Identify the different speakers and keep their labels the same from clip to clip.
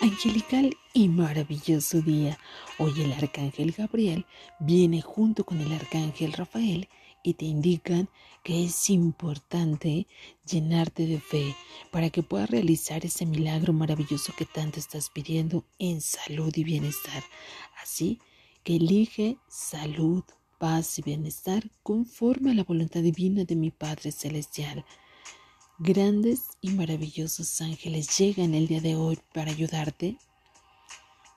Speaker 1: angelical y maravilloso día. Hoy el arcángel Gabriel viene junto con el arcángel Rafael y te indican que es importante llenarte de fe para que puedas realizar ese milagro maravilloso que tanto estás pidiendo en salud y bienestar. Así que elige salud, paz y bienestar conforme a la voluntad divina de mi Padre Celestial. Grandes y maravillosos ángeles llegan el día de hoy para ayudarte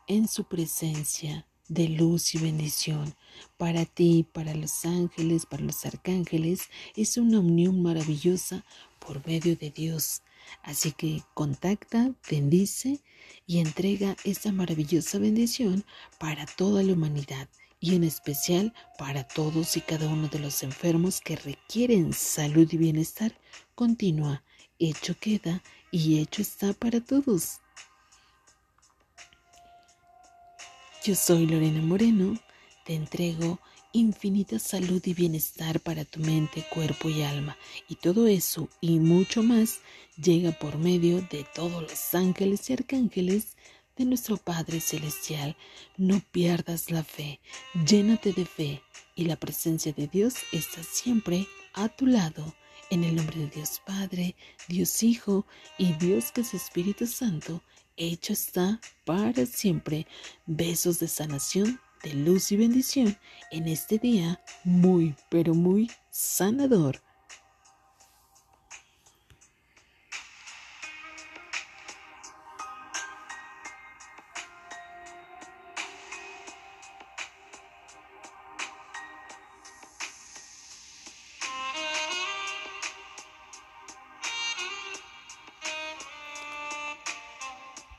Speaker 1: en su presencia de luz y bendición. Para ti, para los ángeles, para los arcángeles, es una unión maravillosa por medio de Dios. Así que contacta, bendice y entrega esta maravillosa bendición para toda la humanidad y en especial para todos y cada uno de los enfermos que requieren salud y bienestar continua. Hecho queda y hecho está para todos. Yo soy Lorena Moreno, te entrego infinita salud y bienestar para tu mente, cuerpo y alma. Y todo eso y mucho más llega por medio de todos los ángeles y arcángeles de nuestro Padre Celestial. No pierdas la fe, llénate de fe y la presencia de Dios está siempre a tu lado. En el nombre de Dios Padre, Dios Hijo y Dios que es Espíritu Santo, hecho está para siempre. Besos de sanación, de luz y bendición en este día muy, pero muy sanador.